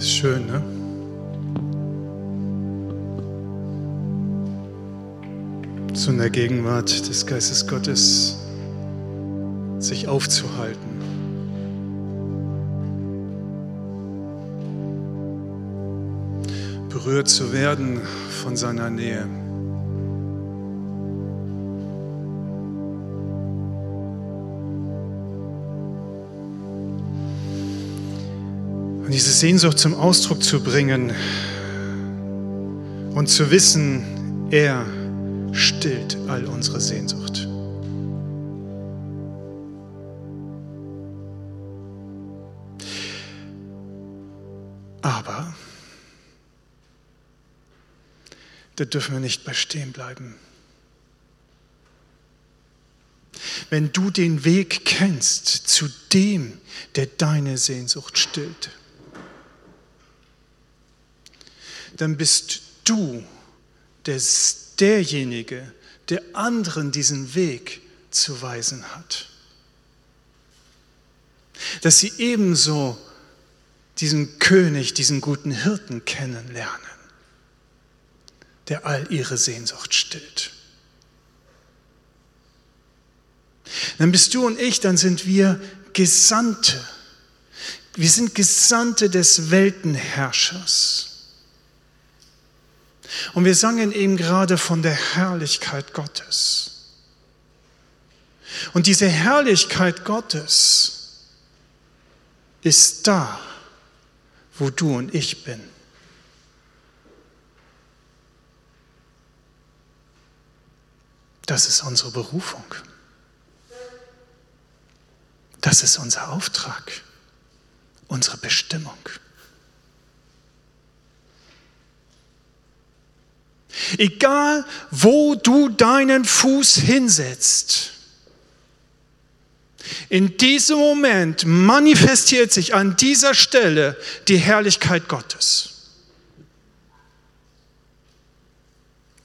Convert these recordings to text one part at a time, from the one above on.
Ist schön, ne? So in der Gegenwart des Geistes Gottes sich aufzuhalten. Berührt zu werden von seiner Nähe. Und diese Sehnsucht zum Ausdruck zu bringen und zu wissen, er stillt all unsere Sehnsucht. Aber da dürfen wir nicht bei stehen bleiben. Wenn du den Weg kennst zu dem, der deine Sehnsucht stillt, dann bist du der, derjenige, der anderen diesen Weg zu weisen hat. Dass sie ebenso diesen König, diesen guten Hirten kennenlernen, der all ihre Sehnsucht stillt. Dann bist du und ich, dann sind wir Gesandte. Wir sind Gesandte des Weltenherrschers. Und wir sangen eben gerade von der Herrlichkeit Gottes. Und diese Herrlichkeit Gottes ist da, wo du und ich bin. Das ist unsere Berufung. Das ist unser Auftrag, unsere Bestimmung. Egal, wo du deinen Fuß hinsetzt, in diesem Moment manifestiert sich an dieser Stelle die Herrlichkeit Gottes.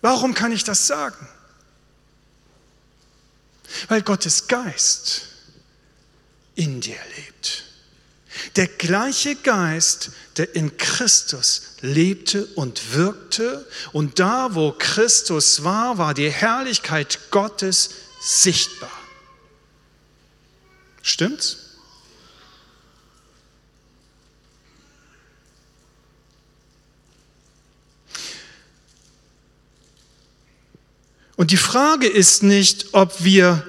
Warum kann ich das sagen? Weil Gottes Geist in dir lebt. Der gleiche Geist, der in Christus lebte und wirkte. Und da, wo Christus war, war die Herrlichkeit Gottes sichtbar. Stimmt's? Und die Frage ist nicht, ob wir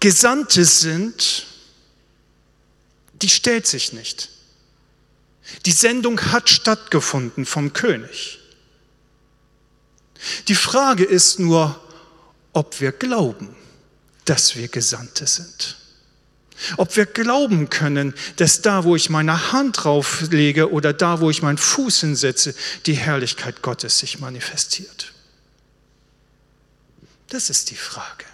Gesandte sind, die stellt sich nicht. Die Sendung hat stattgefunden vom König. Die Frage ist nur, ob wir glauben, dass wir Gesandte sind. Ob wir glauben können, dass da, wo ich meine Hand drauflege oder da, wo ich meinen Fuß hinsetze, die Herrlichkeit Gottes sich manifestiert. Das ist die Frage.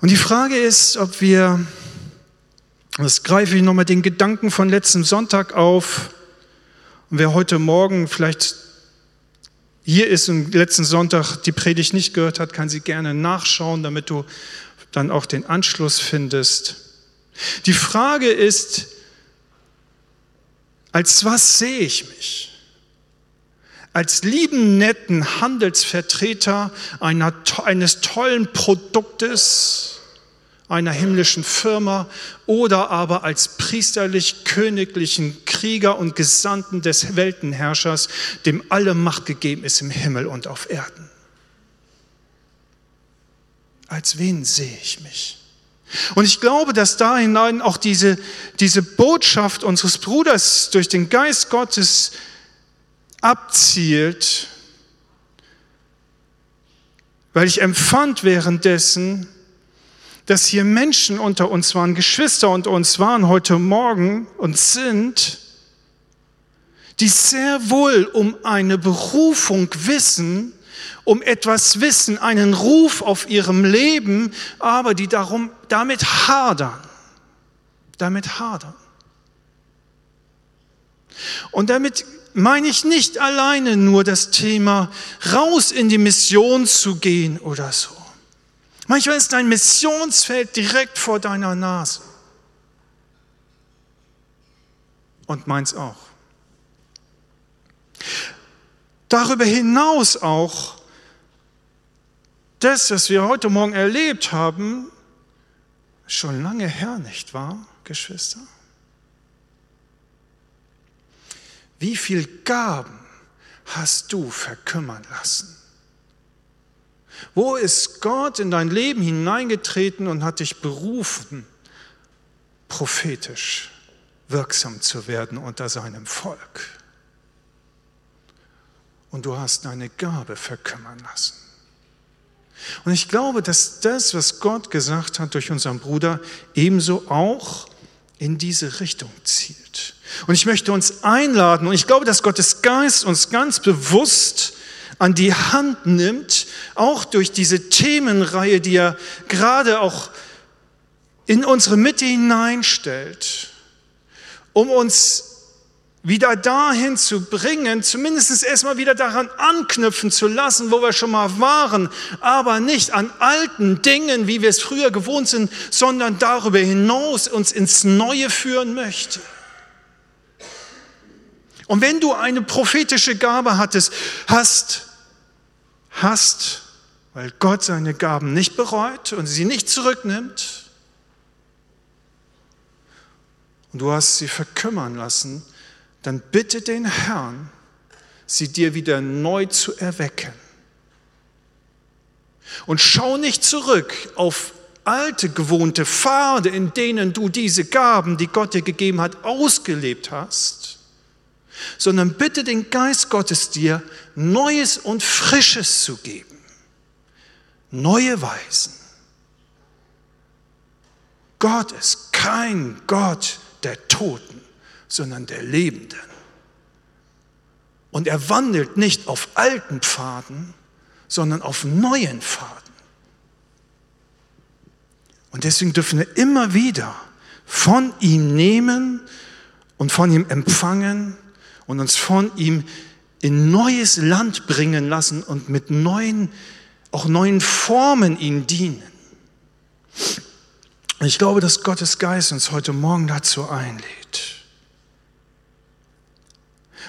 Und die Frage ist, ob wir, das greife ich nochmal den Gedanken von letztem Sonntag auf, und wer heute Morgen vielleicht hier ist und letzten Sonntag die Predigt nicht gehört hat, kann sie gerne nachschauen, damit du dann auch den Anschluss findest. Die Frage ist, als was sehe ich mich? als lieben, netten Handelsvertreter einer, eines tollen Produktes, einer himmlischen Firma oder aber als priesterlich-königlichen Krieger und Gesandten des Weltenherrschers, dem alle Macht gegeben ist im Himmel und auf Erden. Als wen sehe ich mich? Und ich glaube, dass da hinein auch diese, diese Botschaft unseres Bruders durch den Geist Gottes abzielt, weil ich empfand währenddessen, dass hier Menschen unter uns waren, Geschwister unter uns waren heute Morgen und sind, die sehr wohl um eine Berufung wissen, um etwas wissen, einen Ruf auf ihrem Leben, aber die darum, damit hadern, damit hadern. Und damit meine ich nicht alleine nur das Thema, raus in die Mission zu gehen oder so. Manchmal ist dein Missionsfeld direkt vor deiner Nase. und meins auch. Darüber hinaus auch das, was wir heute Morgen erlebt haben, schon lange her, nicht wahr, Geschwister? Wie viel Gaben hast du verkümmern lassen? Wo ist Gott in dein Leben hineingetreten und hat dich berufen, prophetisch wirksam zu werden unter seinem Volk? Und du hast deine Gabe verkümmern lassen. Und ich glaube, dass das, was Gott gesagt hat durch unseren Bruder, ebenso auch in diese Richtung zielt. Und ich möchte uns einladen, und ich glaube, dass Gottes Geist uns ganz bewusst an die Hand nimmt, auch durch diese Themenreihe, die er gerade auch in unsere Mitte hineinstellt, um uns wieder dahin zu bringen, zumindest erstmal wieder daran anknüpfen zu lassen, wo wir schon mal waren, aber nicht an alten Dingen, wie wir es früher gewohnt sind, sondern darüber hinaus uns ins Neue führen möchte. Und wenn du eine prophetische Gabe hattest, hast, hast, weil Gott seine Gaben nicht bereut und sie nicht zurücknimmt, und du hast sie verkümmern lassen, dann bitte den Herrn, sie dir wieder neu zu erwecken. Und schau nicht zurück auf alte gewohnte Pfade, in denen du diese Gaben, die Gott dir gegeben hat, ausgelebt hast, sondern bitte den Geist Gottes dir Neues und Frisches zu geben. Neue Weisen. Gott ist kein Gott der Toten, sondern der Lebenden. Und er wandelt nicht auf alten Pfaden, sondern auf neuen Pfaden. Und deswegen dürfen wir immer wieder von ihm nehmen und von ihm empfangen und uns von ihm in neues Land bringen lassen und mit neuen, auch neuen Formen ihm dienen. Ich glaube, dass Gottes Geist uns heute Morgen dazu einlädt.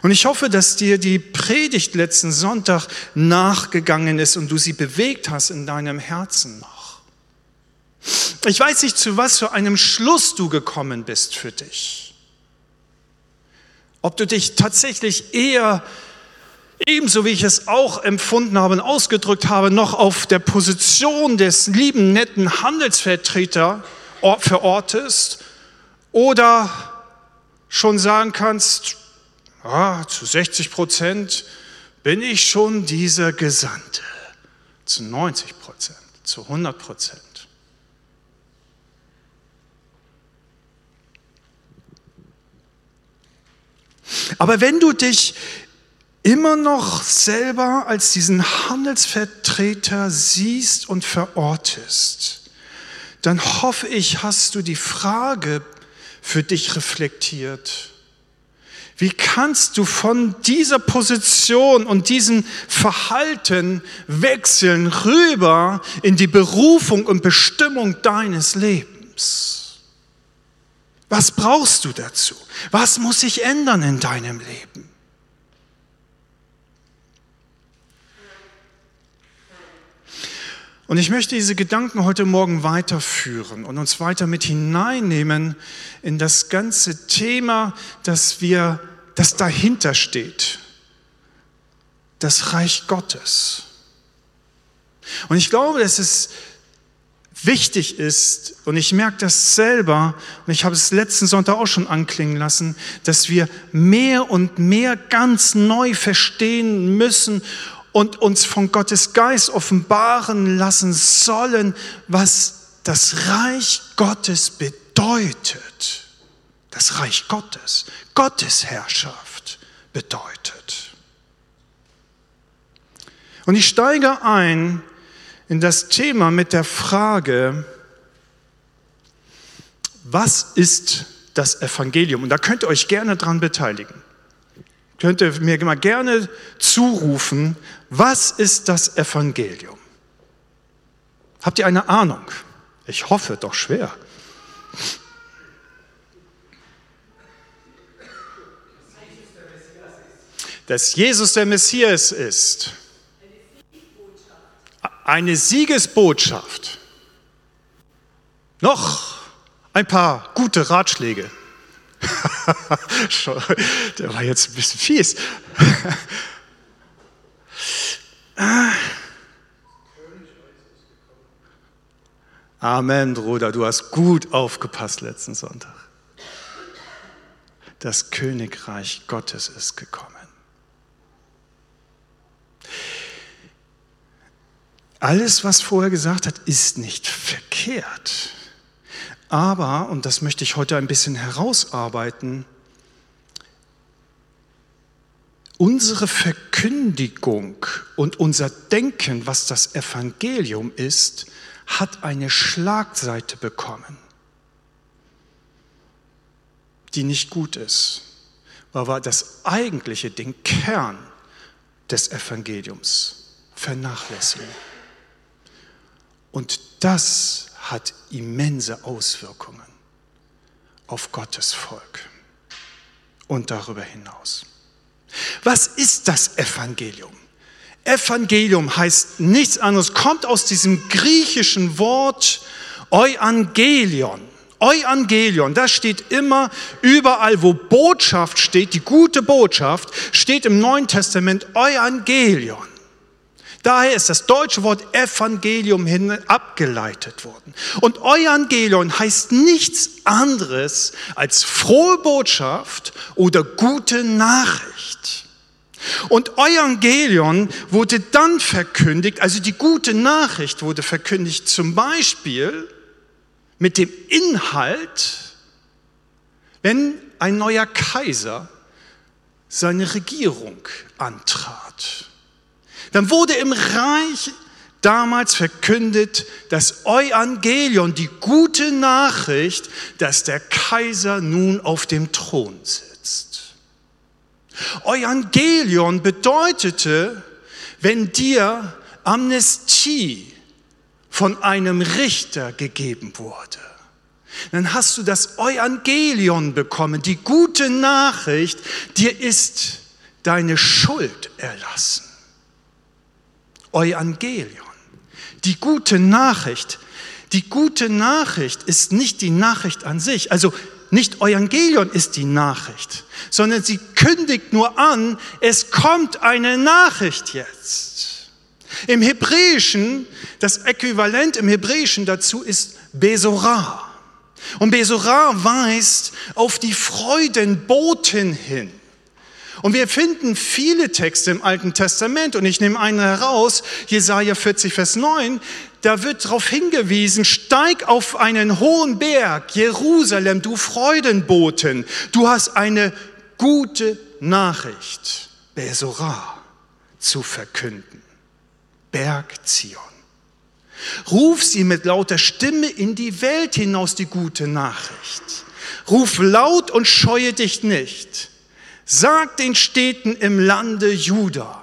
Und ich hoffe, dass dir die Predigt letzten Sonntag nachgegangen ist und du sie bewegt hast in deinem Herzen noch. Ich weiß nicht, zu was für einem Schluss du gekommen bist für dich. Ob du dich tatsächlich eher, ebenso wie ich es auch empfunden habe und ausgedrückt habe, noch auf der Position des lieben, netten Handelsvertreter verortest oder schon sagen kannst, ah, zu 60 Prozent bin ich schon dieser Gesandte, zu 90 Prozent, zu 100 Prozent. Aber wenn du dich immer noch selber als diesen Handelsvertreter siehst und verortest, dann hoffe ich, hast du die Frage für dich reflektiert. Wie kannst du von dieser Position und diesem Verhalten wechseln rüber in die Berufung und Bestimmung deines Lebens? Was brauchst du dazu? Was muss sich ändern in deinem Leben? Und ich möchte diese Gedanken heute Morgen weiterführen und uns weiter mit hineinnehmen in das ganze Thema, das wir, das dahinter steht. Das Reich Gottes. Und ich glaube, dass es wichtig ist, und ich merke das selber, und ich habe es letzten Sonntag auch schon anklingen lassen, dass wir mehr und mehr ganz neu verstehen müssen und uns von Gottes Geist offenbaren lassen sollen, was das Reich Gottes bedeutet. Das Reich Gottes, Gottes Herrschaft bedeutet. Und ich steige ein in das Thema mit der Frage, was ist das Evangelium? Und da könnt ihr euch gerne dran beteiligen. Könnt ihr mir mal gerne zurufen, was ist das Evangelium? Habt ihr eine Ahnung? Ich hoffe doch schwer. dass Jesus der Messias ist. Eine Siegesbotschaft. Noch ein paar gute Ratschläge. Der war jetzt ein bisschen fies. Amen, Bruder, du hast gut aufgepasst letzten Sonntag. Das Königreich Gottes ist gekommen. Alles, was vorher gesagt hat, ist nicht verkehrt. Aber, und das möchte ich heute ein bisschen herausarbeiten, unsere Verkündigung und unser Denken, was das Evangelium ist, hat eine Schlagseite bekommen, die nicht gut ist, weil das eigentliche, den Kern des Evangeliums vernachlässigen. Und das hat immense Auswirkungen auf Gottes Volk und darüber hinaus. Was ist das Evangelium? Evangelium heißt nichts anderes, kommt aus diesem griechischen Wort Euangelion. Euangelion, das steht immer überall, wo Botschaft steht, die gute Botschaft, steht im Neuen Testament Euangelion. Daher ist das deutsche Wort Evangelium hin abgeleitet worden. Und Evangelion heißt nichts anderes als frohe Botschaft oder gute Nachricht. Und Evangelion wurde dann verkündigt, also die gute Nachricht wurde verkündigt, zum Beispiel mit dem Inhalt, wenn ein neuer Kaiser seine Regierung antrat. Dann wurde im Reich damals verkündet das Evangelion, die gute Nachricht, dass der Kaiser nun auf dem Thron sitzt. Evangelion bedeutete, wenn dir Amnestie von einem Richter gegeben wurde, dann hast du das Evangelion bekommen, die gute Nachricht, dir ist deine Schuld erlassen. Evangelion. Die gute Nachricht. Die gute Nachricht ist nicht die Nachricht an sich. Also nicht Evangelion ist die Nachricht, sondern sie kündigt nur an, es kommt eine Nachricht jetzt. Im Hebräischen, das Äquivalent im Hebräischen dazu ist Besorah. Und Besorah weist auf die Freudenboten hin. Und wir finden viele Texte im Alten Testament, und ich nehme einen heraus, Jesaja 40, Vers 9, da wird darauf hingewiesen, steig auf einen hohen Berg, Jerusalem, du Freudenboten, du hast eine gute Nachricht, Besorah, zu verkünden. Berg Zion. Ruf sie mit lauter Stimme in die Welt hinaus, die gute Nachricht. Ruf laut und scheue dich nicht. Sag den Städten im Lande Juda.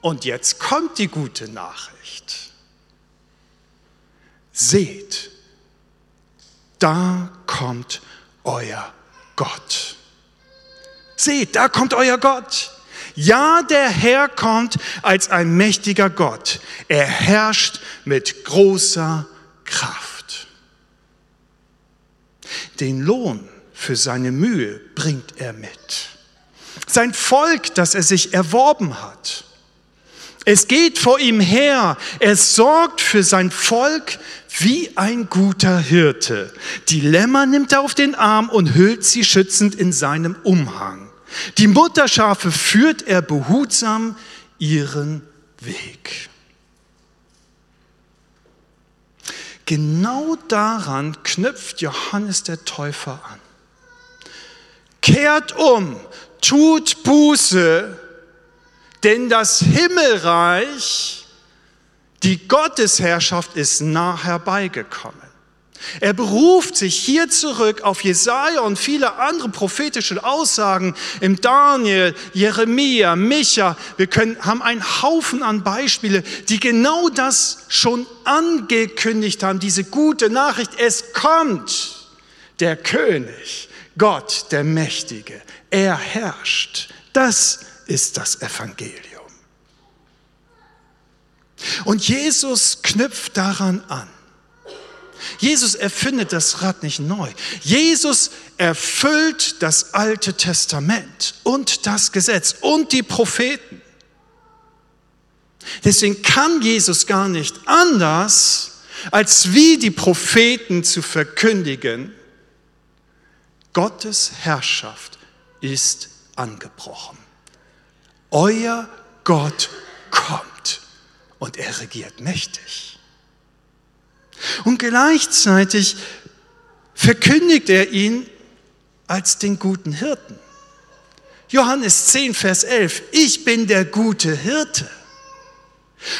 Und jetzt kommt die gute Nachricht. Seht, da kommt euer Gott. Seht, da kommt euer Gott. Ja, der Herr kommt als ein mächtiger Gott. Er herrscht mit großer Kraft. Den Lohn für seine Mühe bringt er mit sein Volk, das er sich erworben hat. Es geht vor ihm her, er sorgt für sein Volk wie ein guter Hirte. Die Lämmer nimmt er auf den Arm und hüllt sie schützend in seinem Umhang. Die Mutterschafe führt er behutsam ihren Weg. Genau daran knüpft Johannes der Täufer an. Kehrt um, tut Buße, denn das Himmelreich, die Gottesherrschaft ist nah herbeigekommen. Er beruft sich hier zurück auf Jesaja und viele andere prophetische Aussagen im Daniel, Jeremia, Micha. Wir können, haben einen Haufen an Beispiele, die genau das schon angekündigt haben, diese gute Nachricht. Es kommt der König, Gott, der Mächtige. Er herrscht. Das ist das Evangelium. Und Jesus knüpft daran an. Jesus erfindet das Rad nicht neu. Jesus erfüllt das Alte Testament und das Gesetz und die Propheten. Deswegen kann Jesus gar nicht anders, als wie die Propheten zu verkündigen, Gottes Herrschaft ist angebrochen. Euer Gott kommt und er regiert mächtig. Und gleichzeitig verkündigt er ihn als den guten Hirten. Johannes 10, Vers 11, ich bin der gute Hirte.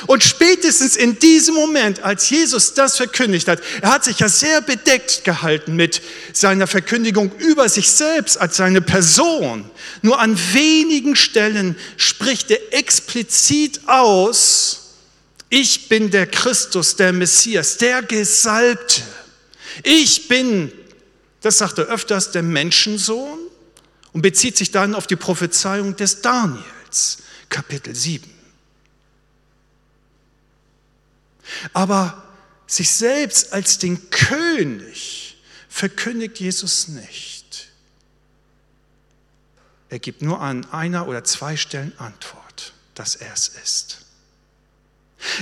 Und spätestens in diesem Moment, als Jesus das verkündigt hat, er hat sich ja sehr bedeckt gehalten mit seiner Verkündigung über sich selbst als seine Person. Nur an wenigen Stellen spricht er explizit aus, ich bin der Christus, der Messias, der Gesalbte. Ich bin, das sagt er öfters, der Menschensohn und bezieht sich dann auf die Prophezeiung des Daniels, Kapitel 7. Aber sich selbst als den König verkündigt Jesus nicht. Er gibt nur an einer oder zwei Stellen Antwort, dass er es ist.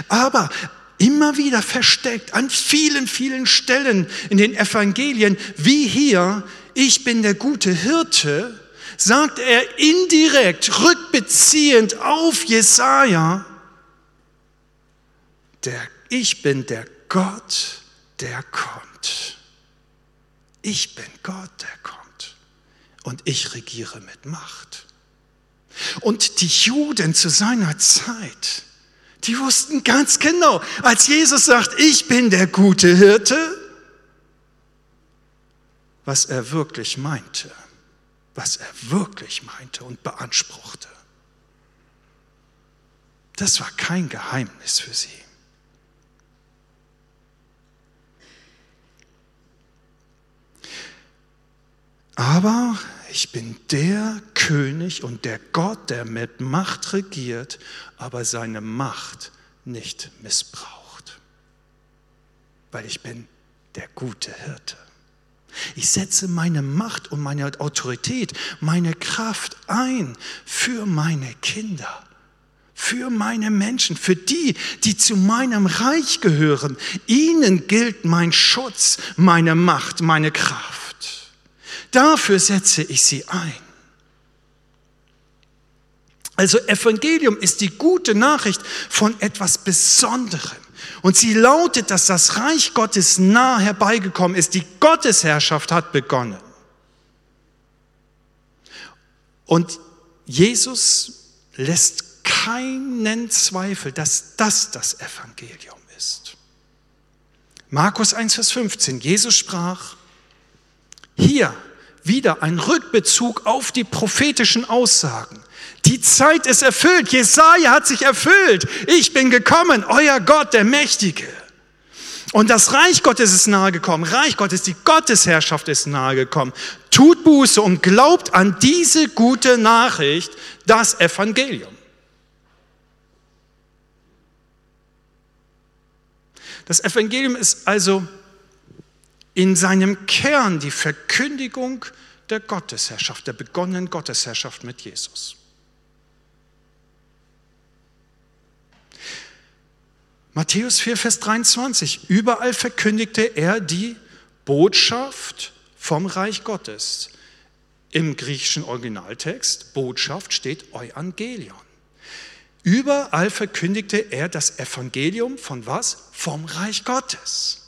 Aber immer wieder versteckt an vielen, vielen Stellen in den Evangelien, wie hier, ich bin der gute Hirte, sagt er indirekt, rückbeziehend auf Jesaja, der ich bin der Gott, der kommt. Ich bin Gott, der kommt. Und ich regiere mit Macht. Und die Juden zu seiner Zeit, die wussten ganz genau, als Jesus sagt, ich bin der gute Hirte, was er wirklich meinte, was er wirklich meinte und beanspruchte. Das war kein Geheimnis für sie. Aber ich bin der König und der Gott, der mit Macht regiert, aber seine Macht nicht missbraucht. Weil ich bin der gute Hirte. Ich setze meine Macht und meine Autorität, meine Kraft ein für meine Kinder, für meine Menschen, für die, die zu meinem Reich gehören. Ihnen gilt mein Schutz, meine Macht, meine Kraft. Dafür setze ich sie ein. Also Evangelium ist die gute Nachricht von etwas Besonderem. Und sie lautet, dass das Reich Gottes nah herbeigekommen ist. Die Gottesherrschaft hat begonnen. Und Jesus lässt keinen Zweifel, dass das das Evangelium ist. Markus 1, Vers 15. Jesus sprach, hier wieder ein Rückbezug auf die prophetischen Aussagen. Die Zeit ist erfüllt. Jesaja hat sich erfüllt. Ich bin gekommen, euer Gott, der Mächtige. Und das Reich Gottes ist nahegekommen. Reich Gottes, die Gottesherrschaft ist nahegekommen. Tut Buße und glaubt an diese gute Nachricht, das Evangelium. Das Evangelium ist also in seinem Kern die Verkündigung der Gottesherrschaft, der begonnenen Gottesherrschaft mit Jesus. Matthäus 4, Vers 23. Überall verkündigte er die Botschaft vom Reich Gottes. Im griechischen Originaltext, Botschaft steht Evangelion. Überall verkündigte er das Evangelium von was? Vom Reich Gottes.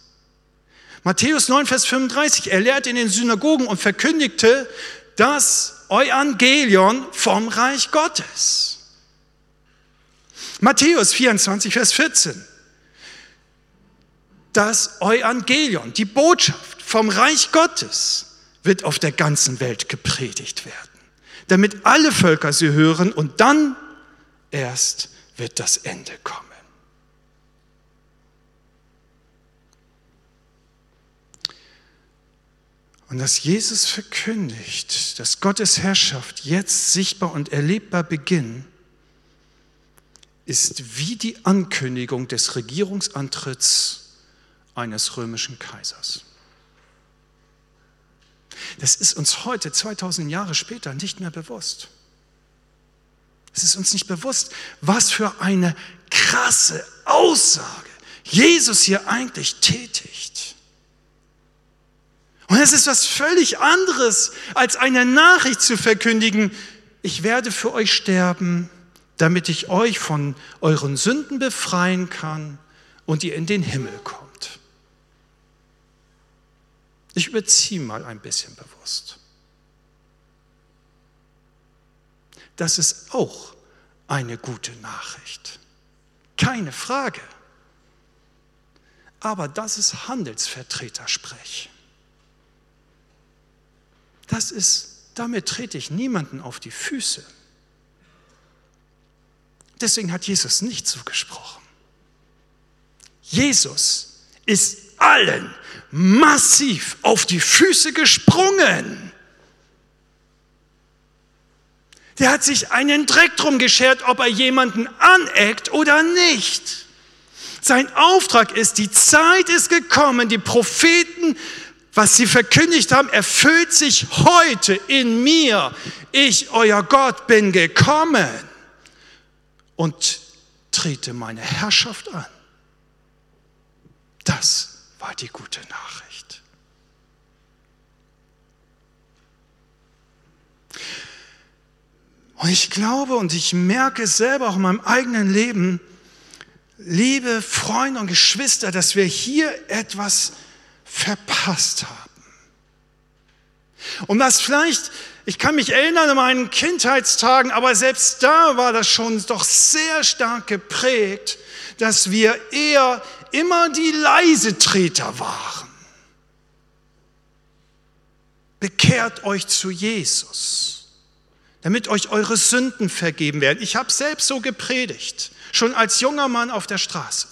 Matthäus 9, Vers 35, er lehrte in den Synagogen und verkündigte das Evangelion vom Reich Gottes. Matthäus 24, Vers 14, das Evangelion, die Botschaft vom Reich Gottes wird auf der ganzen Welt gepredigt werden, damit alle Völker sie hören und dann erst wird das Ende kommen. Und dass Jesus verkündigt, dass Gottes Herrschaft jetzt sichtbar und erlebbar beginnt, ist wie die Ankündigung des Regierungsantritts eines römischen Kaisers. Das ist uns heute, 2000 Jahre später, nicht mehr bewusst. Es ist uns nicht bewusst, was für eine krasse Aussage Jesus hier eigentlich tätigt. Und es ist was völlig anderes, als eine Nachricht zu verkündigen, ich werde für euch sterben, damit ich euch von euren Sünden befreien kann und ihr in den Himmel kommt. Ich überziehe mal ein bisschen bewusst. Das ist auch eine gute Nachricht. Keine Frage. Aber das ist Handelsvertretersprech. Das ist, damit trete ich niemanden auf die Füße. Deswegen hat Jesus nicht so gesprochen. Jesus ist allen massiv auf die Füße gesprungen. Der hat sich einen Dreck drum geschert, ob er jemanden aneckt oder nicht. Sein Auftrag ist, die Zeit ist gekommen, die Propheten, was sie verkündigt haben, erfüllt sich heute in mir. Ich, euer Gott, bin gekommen und trete meine Herrschaft an. Das war die gute Nachricht. Und ich glaube und ich merke es selber auch in meinem eigenen Leben, liebe Freunde und Geschwister, dass wir hier etwas verpasst haben. Und was vielleicht ich kann mich erinnern an meinen Kindheitstagen, aber selbst da war das schon doch sehr stark geprägt, dass wir eher immer die Leisetreter waren. Bekehrt euch zu Jesus, damit euch eure Sünden vergeben werden. Ich habe selbst so gepredigt, schon als junger Mann auf der Straße.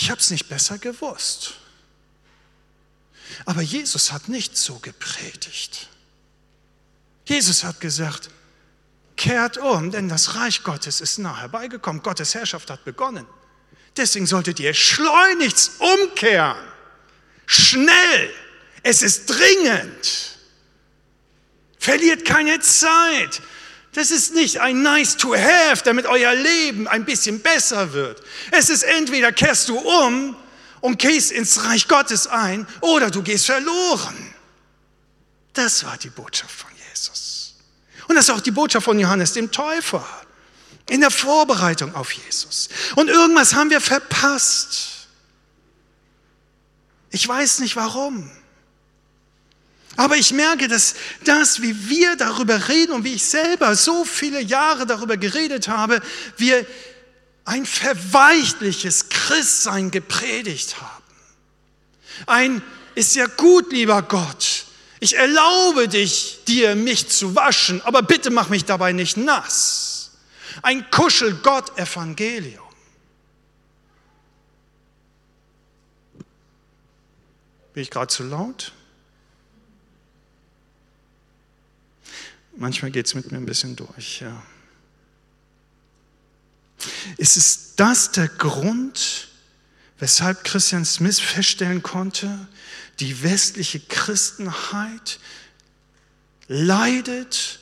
Ich habe es nicht besser gewusst. Aber Jesus hat nicht so gepredigt. Jesus hat gesagt, kehrt um, denn das Reich Gottes ist nah herbeigekommen. Gottes Herrschaft hat begonnen. Deswegen solltet ihr schleunigst umkehren. Schnell. Es ist dringend. Verliert keine Zeit. Das ist nicht ein nice to have, damit euer Leben ein bisschen besser wird. Es ist entweder kehrst du um und gehst ins Reich Gottes ein oder du gehst verloren. Das war die Botschaft von Jesus. Und das ist auch die Botschaft von Johannes dem Täufer in der Vorbereitung auf Jesus. Und irgendwas haben wir verpasst. Ich weiß nicht warum. Aber ich merke, dass das, wie wir darüber reden und wie ich selber so viele Jahre darüber geredet habe, wir ein verweichliches Christsein gepredigt haben. Ein ist ja gut, lieber Gott. Ich erlaube dich, dir mich zu waschen, aber bitte mach mich dabei nicht nass. Ein Kuschel-Gott-Evangelium. Bin ich gerade zu laut? Manchmal geht es mit mir ein bisschen durch, ja. Ist es das der Grund, weshalb Christian Smith feststellen konnte, die westliche Christenheit leidet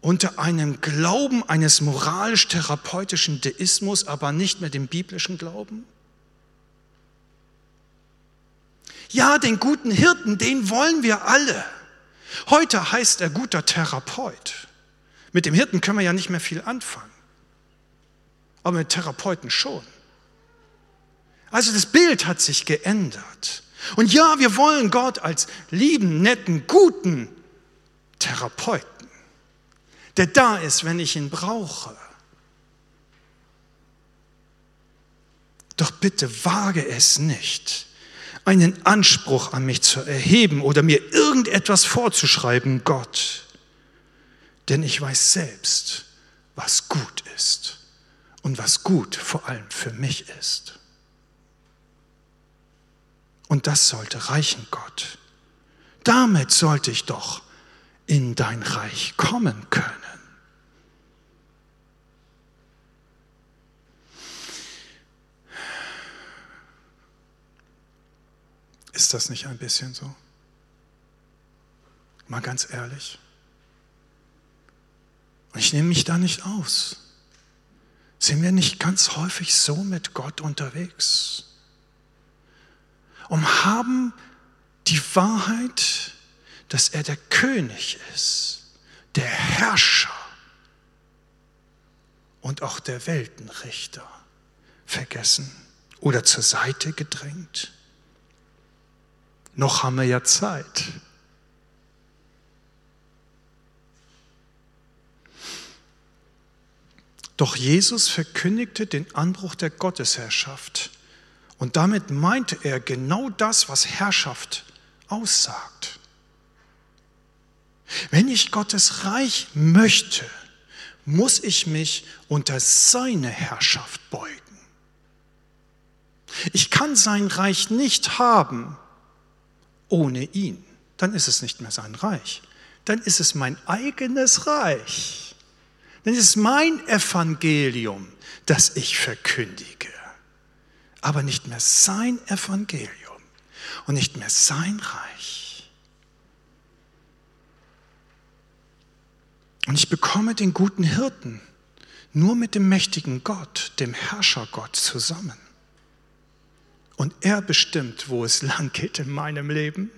unter einem Glauben eines moralisch-therapeutischen Deismus, aber nicht mehr dem biblischen Glauben? Ja, den guten Hirten, den wollen wir alle. Heute heißt er guter Therapeut. Mit dem Hirten können wir ja nicht mehr viel anfangen aber mit Therapeuten schon. Also das Bild hat sich geändert. Und ja, wir wollen Gott als lieben, netten, guten Therapeuten, der da ist, wenn ich ihn brauche. Doch bitte wage es nicht, einen Anspruch an mich zu erheben oder mir irgendetwas vorzuschreiben, Gott. Denn ich weiß selbst, was gut ist und was gut vor allem für mich ist. Und das sollte reichen, Gott. Damit sollte ich doch in dein Reich kommen können. Ist das nicht ein bisschen so? Mal ganz ehrlich. Und ich nehme mich da nicht aus. Sind wir nicht ganz häufig so mit Gott unterwegs? Und haben die Wahrheit, dass er der König ist, der Herrscher und auch der Weltenrichter vergessen oder zur Seite gedrängt? Noch haben wir ja Zeit. Doch Jesus verkündigte den Anbruch der Gottesherrschaft. Und damit meinte er genau das, was Herrschaft aussagt. Wenn ich Gottes Reich möchte, muss ich mich unter seine Herrschaft beugen. Ich kann sein Reich nicht haben ohne ihn. Dann ist es nicht mehr sein Reich. Dann ist es mein eigenes Reich. Dann ist es mein Evangelium, das ich verkündige. Aber nicht mehr sein Evangelium und nicht mehr sein Reich. Und ich bekomme den guten Hirten nur mit dem mächtigen Gott, dem Herrschergott zusammen. Und er bestimmt, wo es lang geht in meinem Leben,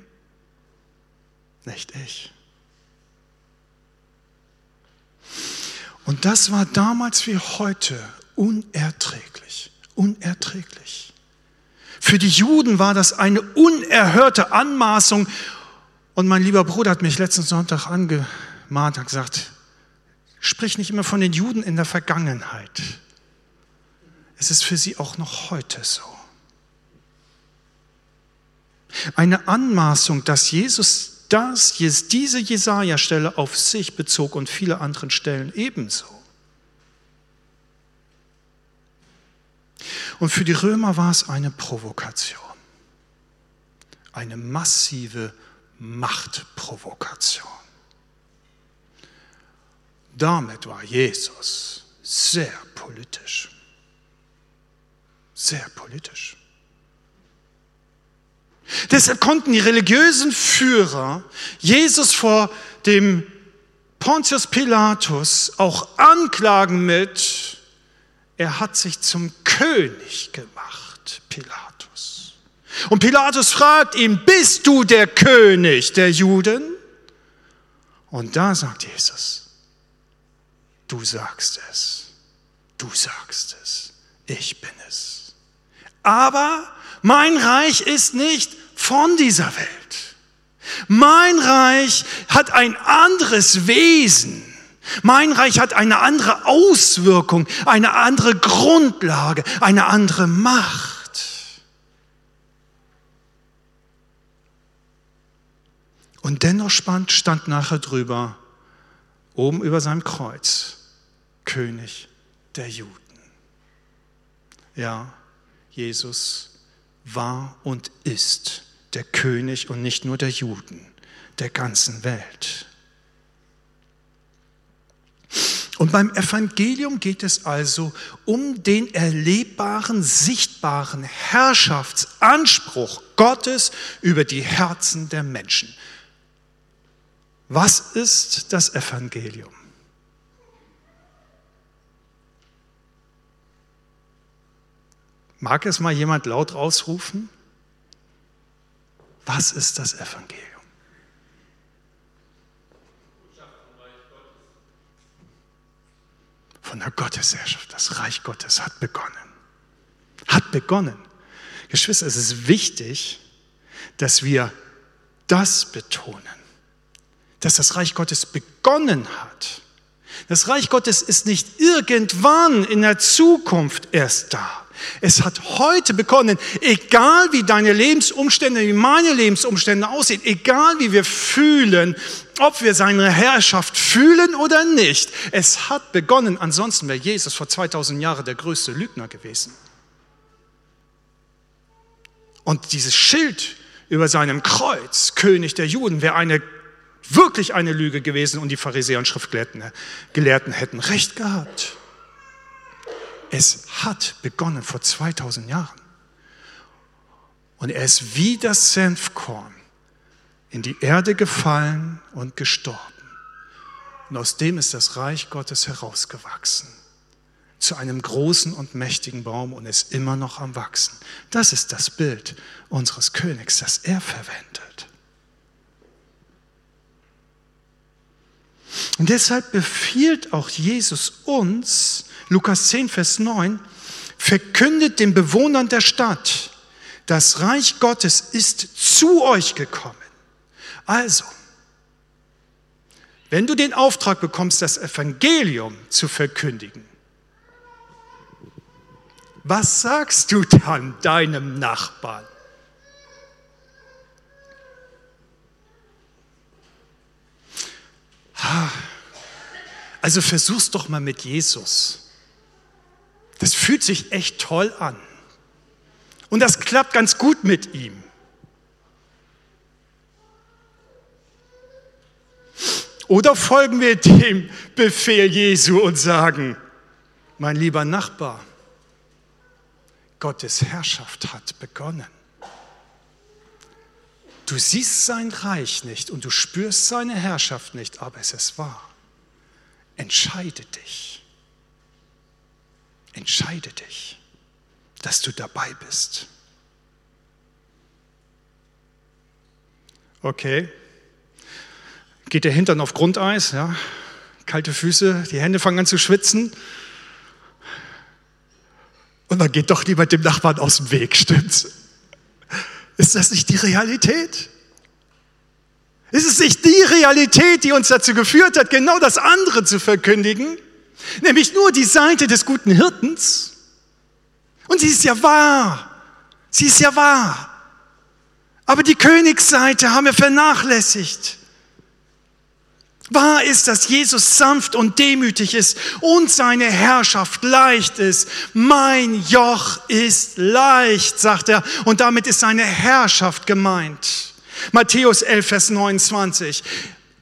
nicht ich. Und das war damals wie heute unerträglich, unerträglich. Für die Juden war das eine unerhörte Anmaßung. Und mein lieber Bruder hat mich letzten Sonntag angemahnt, hat gesagt, sprich nicht immer von den Juden in der Vergangenheit. Es ist für sie auch noch heute so. Eine Anmaßung, dass Jesus das, diese Jesaja-Stelle auf sich bezog und viele anderen Stellen ebenso. Und für die Römer war es eine Provokation, eine massive Machtprovokation. Damit war Jesus sehr politisch, sehr politisch. Deshalb konnten die religiösen Führer Jesus vor dem Pontius Pilatus auch anklagen mit, er hat sich zum König gemacht, Pilatus. Und Pilatus fragt ihn, bist du der König der Juden? Und da sagt Jesus, du sagst es, du sagst es, ich bin es. Aber mein Reich ist nicht von dieser Welt. Mein Reich hat ein anderes Wesen. Mein Reich hat eine andere Auswirkung, eine andere Grundlage, eine andere Macht. Und dennoch stand, stand nachher drüber, oben über seinem Kreuz, König der Juden. Ja, Jesus war und ist der König und nicht nur der Juden, der ganzen Welt. Und beim Evangelium geht es also um den erlebbaren, sichtbaren Herrschaftsanspruch Gottes über die Herzen der Menschen. Was ist das Evangelium? Mag es mal jemand laut rausrufen? Was ist das Evangelium? Von der Gottesherrschaft. Das Reich Gottes hat begonnen. Hat begonnen. Geschwister, es ist wichtig, dass wir das betonen, dass das Reich Gottes begonnen hat. Das Reich Gottes ist nicht irgendwann in der Zukunft erst da. Es hat heute begonnen, egal wie deine Lebensumstände, wie meine Lebensumstände aussehen, egal wie wir fühlen, ob wir seine Herrschaft fühlen oder nicht. Es hat begonnen, ansonsten wäre Jesus vor 2000 Jahren der größte Lügner gewesen. Und dieses Schild über seinem Kreuz, König der Juden, wäre eine, wirklich eine Lüge gewesen und die Pharisäer und Schriftgelehrten Gelehrten hätten recht gehabt. Es hat begonnen vor 2000 Jahren. Und er ist wie das Senfkorn in die Erde gefallen und gestorben. Und aus dem ist das Reich Gottes herausgewachsen zu einem großen und mächtigen Baum und ist immer noch am Wachsen. Das ist das Bild unseres Königs, das er verwendet. Und deshalb befiehlt auch Jesus uns, Lukas 10, Vers 9, verkündet den Bewohnern der Stadt, das Reich Gottes ist zu euch gekommen. Also, wenn du den Auftrag bekommst, das Evangelium zu verkündigen, was sagst du dann deinem Nachbarn? Also versuch's doch mal mit Jesus. Das fühlt sich echt toll an. Und das klappt ganz gut mit ihm. Oder folgen wir dem Befehl Jesu und sagen, mein lieber Nachbar, Gottes Herrschaft hat begonnen. Du siehst sein Reich nicht und du spürst seine Herrschaft nicht, aber es ist wahr. Entscheide dich. Entscheide dich, dass du dabei bist. Okay. Geht der Hintern auf Grundeis, ja? Kalte Füße, die Hände fangen an zu schwitzen. Und dann geht doch niemand dem Nachbarn aus dem Weg, stimmt's? Ist das nicht die Realität? Ist es nicht die Realität, die uns dazu geführt hat, genau das andere zu verkündigen? Nämlich nur die Seite des guten Hirtens? Und sie ist ja wahr. Sie ist ja wahr. Aber die Königsseite haben wir vernachlässigt. Wahr ist, dass Jesus sanft und demütig ist und seine Herrschaft leicht ist. Mein Joch ist leicht, sagt er, und damit ist seine Herrschaft gemeint. Matthäus 11, Vers 29.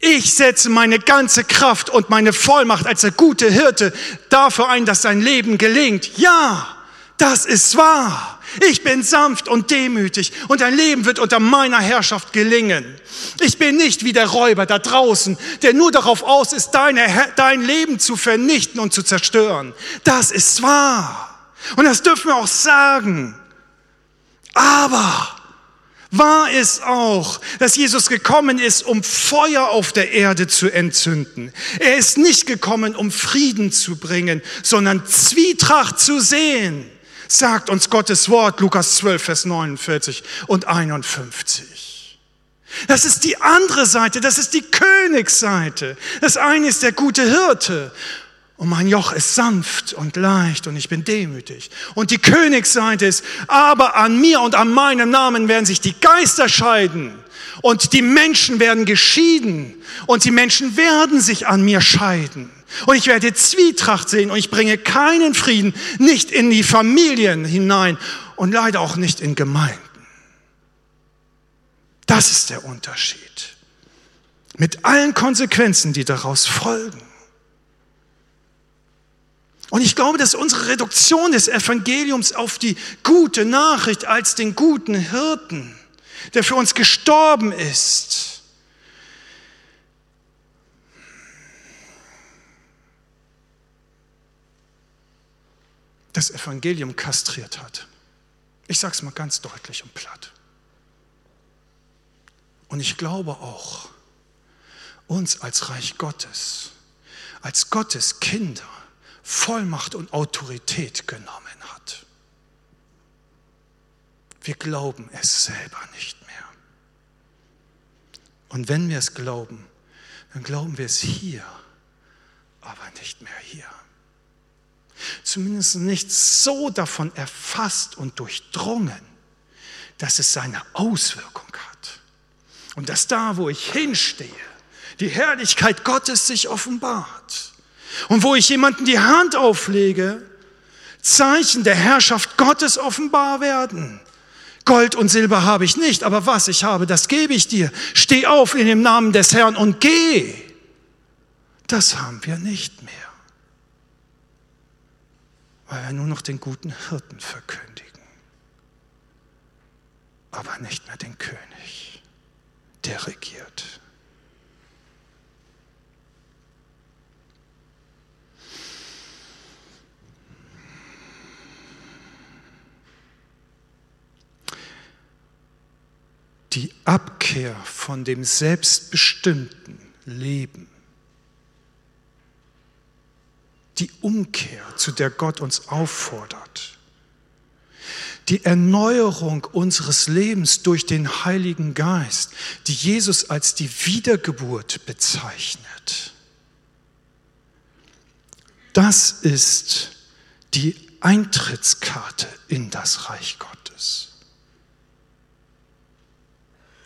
Ich setze meine ganze Kraft und meine Vollmacht als der gute Hirte dafür ein, dass sein Leben gelingt. Ja, das ist wahr. Ich bin sanft und demütig und dein Leben wird unter meiner Herrschaft gelingen. Ich bin nicht wie der Räuber da draußen, der nur darauf aus ist, deine, dein Leben zu vernichten und zu zerstören. Das ist wahr. Und das dürfen wir auch sagen. Aber Wahr ist auch, dass Jesus gekommen ist, um Feuer auf der Erde zu entzünden. Er ist nicht gekommen, um Frieden zu bringen, sondern Zwietracht zu sehen sagt uns Gottes Wort, Lukas 12, Vers 49 und 51. Das ist die andere Seite, das ist die Königsseite. Das eine ist der gute Hirte. Und mein Joch ist sanft und leicht und ich bin demütig. Und die Königsseite ist, aber an mir und an meinem Namen werden sich die Geister scheiden. Und die Menschen werden geschieden. Und die Menschen werden sich an mir scheiden. Und ich werde Zwietracht sehen und ich bringe keinen Frieden, nicht in die Familien hinein und leider auch nicht in Gemeinden. Das ist der Unterschied. Mit allen Konsequenzen, die daraus folgen. Und ich glaube, dass unsere Reduktion des Evangeliums auf die gute Nachricht als den guten Hirten, der für uns gestorben ist, das Evangelium kastriert hat. Ich sage es mal ganz deutlich und platt. Und ich glaube auch, uns als Reich Gottes, als Gottes Kinder Vollmacht und Autorität genommen hat. Wir glauben es selber nicht mehr. Und wenn wir es glauben, dann glauben wir es hier, aber nicht mehr hier zumindest nicht so davon erfasst und durchdrungen, dass es seine Auswirkung hat. Und dass da, wo ich hinstehe, die Herrlichkeit Gottes sich offenbart. Und wo ich jemanden die Hand auflege, Zeichen der Herrschaft Gottes offenbar werden. Gold und Silber habe ich nicht, aber was ich habe, das gebe ich dir. Steh auf in dem Namen des Herrn und geh. Das haben wir nicht mehr, weil wir nur noch den guten Hirten verkündigen, aber nicht mehr den König, der regiert. Die Abkehr von dem selbstbestimmten Leben, die Umkehr, zu der Gott uns auffordert, die Erneuerung unseres Lebens durch den Heiligen Geist, die Jesus als die Wiedergeburt bezeichnet. Das ist die Eintrittskarte in das Reich Gottes.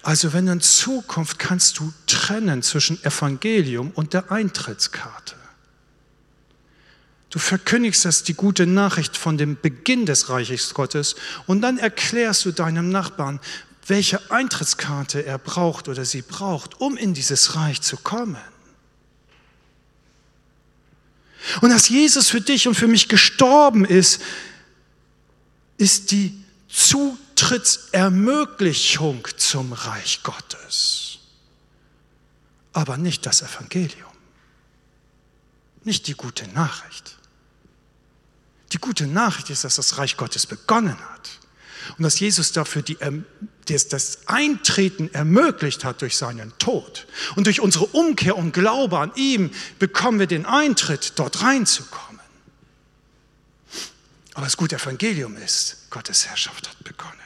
Also wenn in Zukunft kannst du trennen zwischen Evangelium und der Eintrittskarte. Du verkündigst das die gute Nachricht von dem Beginn des Reiches Gottes und dann erklärst du deinem Nachbarn, welche Eintrittskarte er braucht oder sie braucht, um in dieses Reich zu kommen. Und dass Jesus für dich und für mich gestorben ist, ist die Zutrittsermöglichung zum Reich Gottes, aber nicht das Evangelium, nicht die gute Nachricht. Die gute Nachricht ist, dass das Reich Gottes begonnen hat und dass Jesus dafür die, das Eintreten ermöglicht hat durch seinen Tod. Und durch unsere Umkehr und Glaube an ihm bekommen wir den Eintritt, dort reinzukommen. Aber das gute Evangelium ist, Gottes Herrschaft hat begonnen.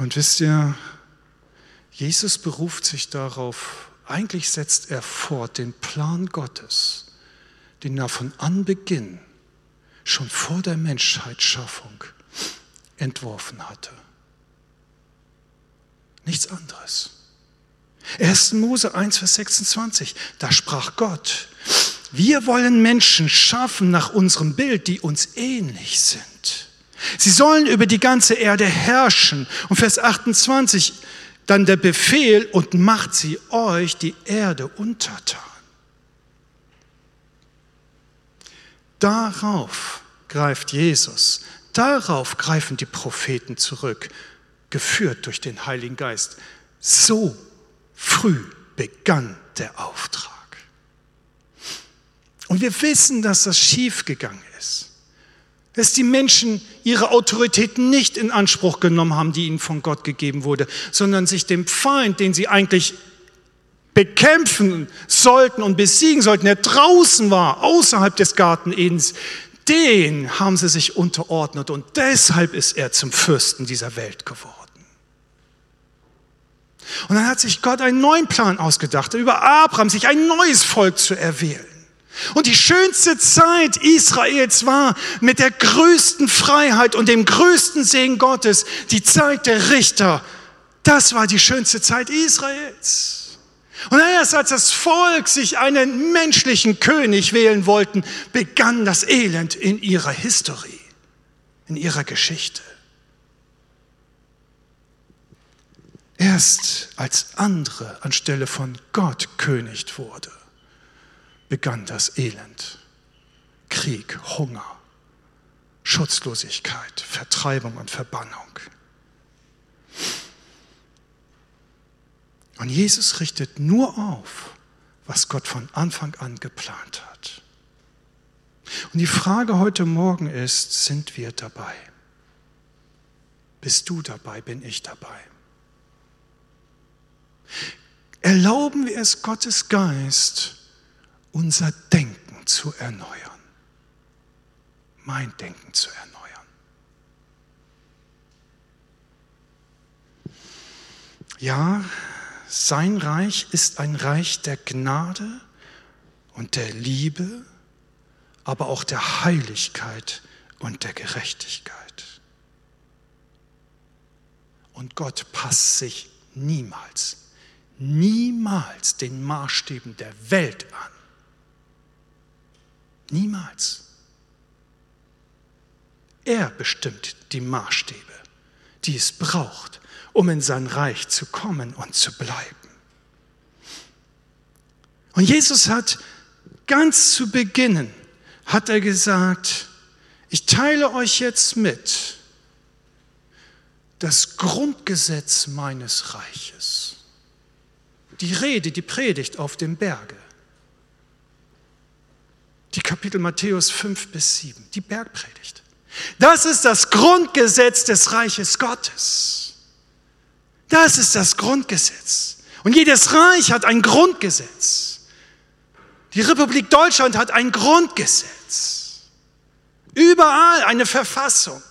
Und wisst ihr, Jesus beruft sich darauf, eigentlich setzt er fort den Plan Gottes, den er von Anbeginn, schon vor der Menschheitsschaffung, entworfen hatte. Nichts anderes. 1. Mose 1, Vers 26, da sprach Gott, wir wollen Menschen schaffen nach unserem Bild, die uns ähnlich sind. Sie sollen über die ganze Erde herrschen. Und Vers 28, dann der Befehl und macht sie euch die Erde untertan. Darauf greift Jesus Darauf greifen die Propheten zurück, geführt durch den Heiligen Geist. So früh begann der Auftrag. Und wir wissen, dass das schiefgegangen ist. Dass die Menschen ihre Autorität nicht in Anspruch genommen haben, die ihnen von Gott gegeben wurde, sondern sich dem Feind, den sie eigentlich bekämpfen sollten und besiegen sollten, der draußen war, außerhalb des Garten den haben sie sich unterordnet und deshalb ist er zum Fürsten dieser Welt geworden. Und dann hat sich Gott einen neuen Plan ausgedacht, über Abraham sich ein neues Volk zu erwählen. Und die schönste Zeit Israels war mit der größten Freiheit und dem größten Segen Gottes, die Zeit der Richter. Das war die schönste Zeit Israels. Und erst als das Volk sich einen menschlichen König wählen wollten, begann das Elend in ihrer Historie, in ihrer Geschichte. Erst als andere anstelle von Gott König wurde, begann das Elend. Krieg, Hunger, Schutzlosigkeit, Vertreibung und Verbannung. Und Jesus richtet nur auf, was Gott von Anfang an geplant hat. Und die Frage heute Morgen ist, sind wir dabei? Bist du dabei? Bin ich dabei? Erlauben wir es Gottes Geist, unser Denken zu erneuern, mein Denken zu erneuern. Ja, sein Reich ist ein Reich der Gnade und der Liebe, aber auch der Heiligkeit und der Gerechtigkeit. Und Gott passt sich niemals, niemals den Maßstäben der Welt an. Niemals. Er bestimmt die Maßstäbe, die es braucht, um in sein Reich zu kommen und zu bleiben. Und Jesus hat ganz zu Beginn, hat er gesagt, ich teile euch jetzt mit das Grundgesetz meines Reiches. Die Rede, die Predigt auf dem Berge. Die Kapitel Matthäus 5 bis 7, die Bergpredigt. Das ist das Grundgesetz des Reiches Gottes. Das ist das Grundgesetz. Und jedes Reich hat ein Grundgesetz. Die Republik Deutschland hat ein Grundgesetz. Überall eine Verfassung.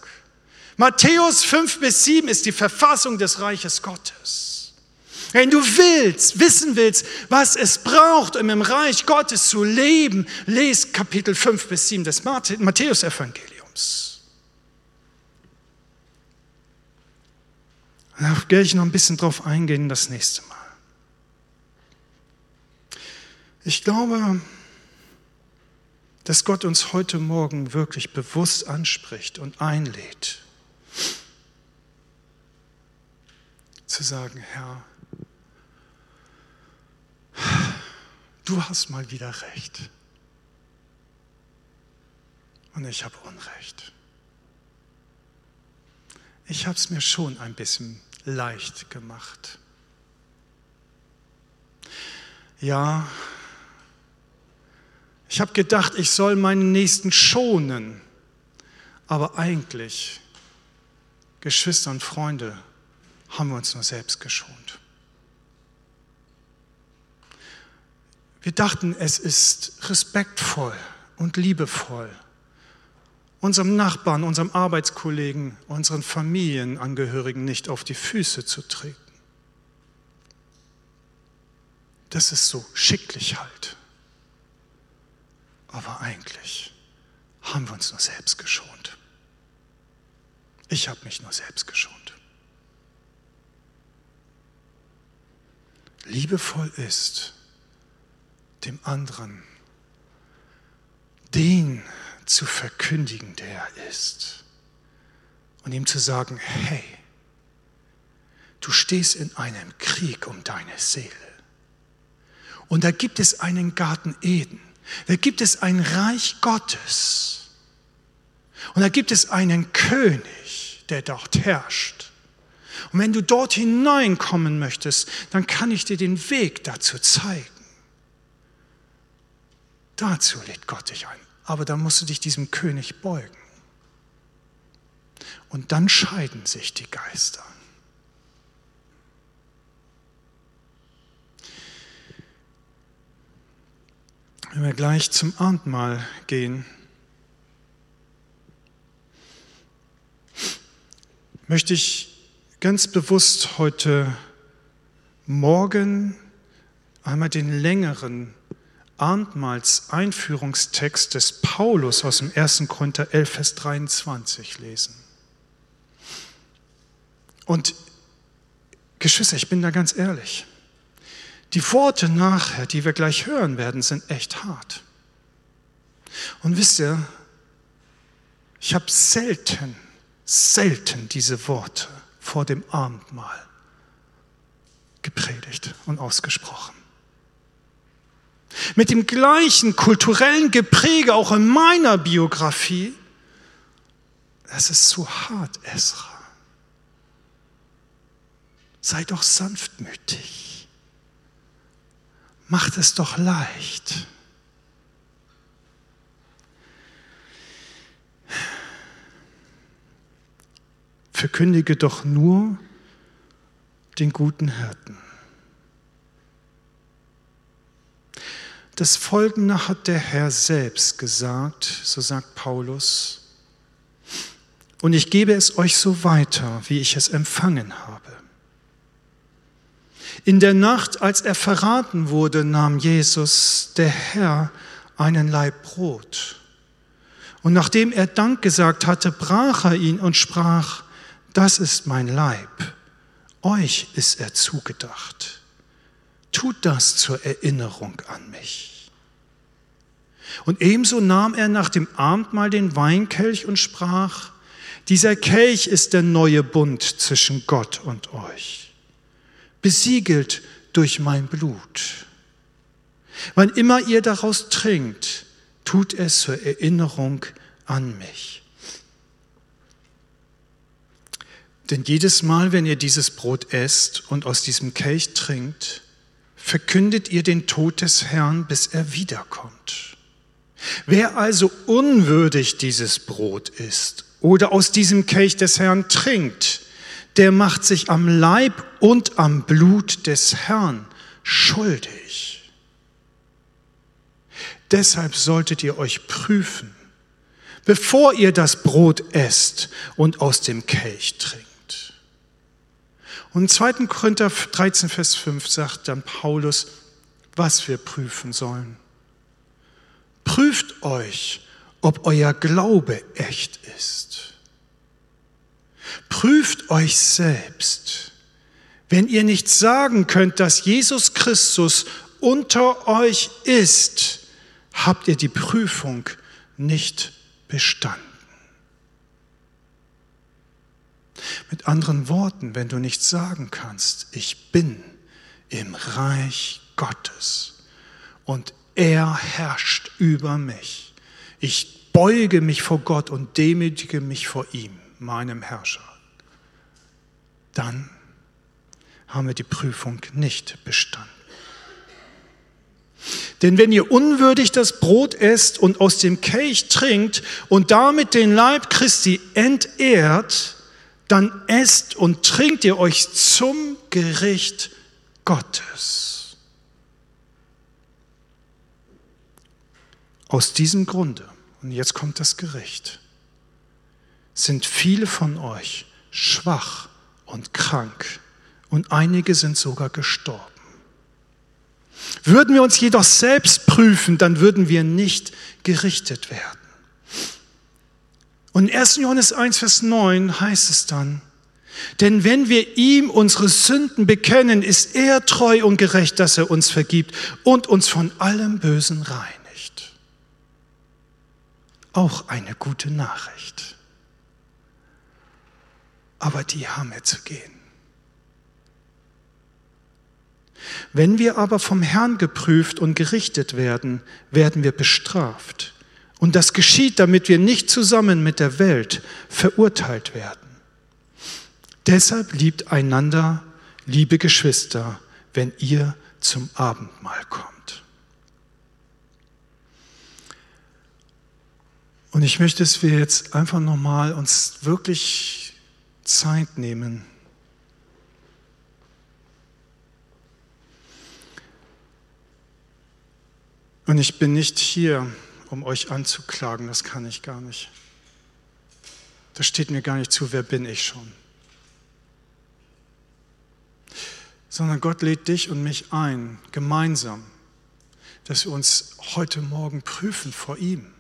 Matthäus 5 bis 7 ist die Verfassung des Reiches Gottes. Wenn du willst, wissen willst, was es braucht, um im Reich Gottes zu leben, lest Kapitel 5 bis 7 des Matthäus-Evangeliums. Da werde ich noch ein bisschen drauf eingehen das nächste Mal. Ich glaube, dass Gott uns heute Morgen wirklich bewusst anspricht und einlädt, zu sagen, Herr, du hast mal wieder recht und ich habe Unrecht. Ich habe es mir schon ein bisschen leicht gemacht. Ja, ich habe gedacht, ich soll meinen Nächsten schonen, aber eigentlich, Geschwister und Freunde, haben wir uns nur selbst geschont. Wir dachten, es ist respektvoll und liebevoll unserem Nachbarn, unserem Arbeitskollegen, unseren Familienangehörigen nicht auf die Füße zu treten. Das ist so schicklich halt. Aber eigentlich haben wir uns nur selbst geschont. Ich habe mich nur selbst geschont. Liebevoll ist, dem anderen den zu verkündigen, der er ist. Und ihm zu sagen, hey, du stehst in einem Krieg um deine Seele. Und da gibt es einen Garten Eden. Da gibt es ein Reich Gottes. Und da gibt es einen König, der dort herrscht. Und wenn du dort hineinkommen möchtest, dann kann ich dir den Weg dazu zeigen. Dazu lädt Gott dich ein aber dann musst du dich diesem König beugen. Und dann scheiden sich die Geister. Wenn wir gleich zum Abendmahl gehen, möchte ich ganz bewusst heute Morgen einmal den längeren Abendmahls Einführungstext des Paulus aus dem 1. Korinther 11, Vers 23 lesen. Und Geschwister, ich bin da ganz ehrlich. Die Worte nachher, die wir gleich hören werden, sind echt hart. Und wisst ihr, ich habe selten, selten diese Worte vor dem Abendmahl gepredigt und ausgesprochen mit dem gleichen kulturellen Gepräge auch in meiner Biografie. Das ist zu hart, Esra. Sei doch sanftmütig. Macht es doch leicht. Verkündige doch nur den guten Hirten. Das Folgende hat der Herr selbst gesagt, so sagt Paulus. Und ich gebe es euch so weiter, wie ich es empfangen habe. In der Nacht, als er verraten wurde, nahm Jesus, der Herr, einen Laib Brot. Und nachdem er Dank gesagt hatte, brach er ihn und sprach, das ist mein Leib, Euch ist er zugedacht. Tut das zur Erinnerung an mich. Und ebenso nahm er nach dem Abendmahl den Weinkelch und sprach, dieser Kelch ist der neue Bund zwischen Gott und euch, besiegelt durch mein Blut. Wann immer ihr daraus trinkt, tut es zur Erinnerung an mich. Denn jedes Mal, wenn ihr dieses Brot esst und aus diesem Kelch trinkt, verkündet ihr den Tod des Herrn, bis er wiederkommt. Wer also unwürdig dieses Brot isst oder aus diesem Kelch des Herrn trinkt, der macht sich am Leib und am Blut des Herrn schuldig. Deshalb solltet ihr euch prüfen, bevor ihr das Brot esst und aus dem Kelch trinkt. Und 2. Korinther 13, Vers 5 sagt dann Paulus, was wir prüfen sollen. Prüft euch, ob euer Glaube echt ist. Prüft euch selbst. Wenn ihr nicht sagen könnt, dass Jesus Christus unter euch ist, habt ihr die Prüfung nicht bestanden. Mit anderen Worten, wenn du nicht sagen kannst, ich bin im Reich Gottes und er herrscht über mich, ich beuge mich vor Gott und demütige mich vor ihm, meinem Herrscher, dann haben wir die Prüfung nicht bestanden. Denn wenn ihr unwürdig das Brot esst und aus dem Kelch trinkt und damit den Leib Christi entehrt, dann esst und trinkt ihr euch zum Gericht Gottes. Aus diesem Grunde, und jetzt kommt das Gericht, sind viele von euch schwach und krank und einige sind sogar gestorben. Würden wir uns jedoch selbst prüfen, dann würden wir nicht gerichtet werden. Und in 1. Johannes 1, Vers 9 heißt es dann, denn wenn wir ihm unsere Sünden bekennen, ist er treu und gerecht, dass er uns vergibt und uns von allem Bösen reinigt. Auch eine gute Nachricht. Aber die haben wir zu gehen. Wenn wir aber vom Herrn geprüft und gerichtet werden, werden wir bestraft. Und das geschieht, damit wir nicht zusammen mit der Welt verurteilt werden. Deshalb liebt einander, liebe Geschwister, wenn ihr zum Abendmahl kommt. Und ich möchte, dass wir jetzt einfach nochmal uns wirklich Zeit nehmen. Und ich bin nicht hier, um euch anzuklagen, das kann ich gar nicht. Das steht mir gar nicht zu, wer bin ich schon. Sondern Gott lädt dich und mich ein, gemeinsam, dass wir uns heute Morgen prüfen vor ihm.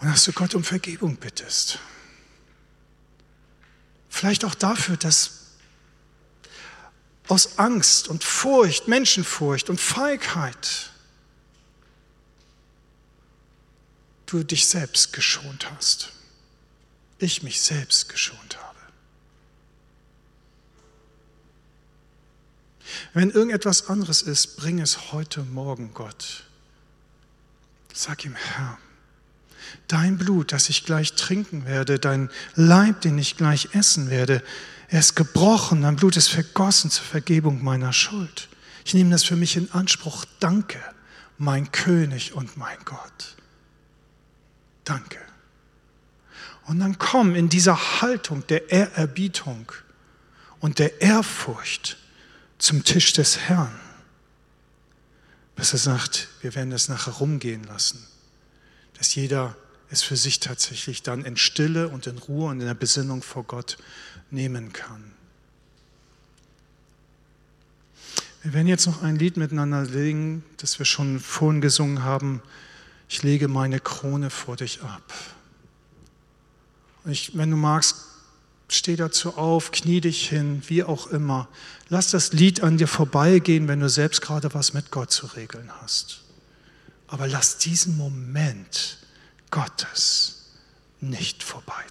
Und dass du Gott um Vergebung bittest. Vielleicht auch dafür, dass aus Angst und Furcht, Menschenfurcht und Feigheit du dich selbst geschont hast. Ich mich selbst geschont habe. Wenn irgendetwas anderes ist, bring es heute Morgen Gott. Sag ihm, Herr, dein Blut, das ich gleich trinken werde, dein Leib, den ich gleich essen werde, er ist gebrochen, dein Blut ist vergossen zur Vergebung meiner Schuld. Ich nehme das für mich in Anspruch. Danke, mein König und mein Gott. Danke. Und dann komm in dieser Haltung der Ehrerbietung und der Ehrfurcht zum Tisch des Herrn, bis er sagt, wir werden das nachher rumgehen lassen, dass jeder es für sich tatsächlich dann in Stille und in Ruhe und in der Besinnung vor Gott nehmen kann. Wir werden jetzt noch ein Lied miteinander legen, das wir schon vorhin gesungen haben. Ich lege meine Krone vor dich ab. Ich, wenn du magst, steh dazu auf, knie dich hin, wie auch immer. Lass das Lied an dir vorbeigehen, wenn du selbst gerade was mit Gott zu regeln hast. Aber lass diesen Moment Gottes nicht vorbei.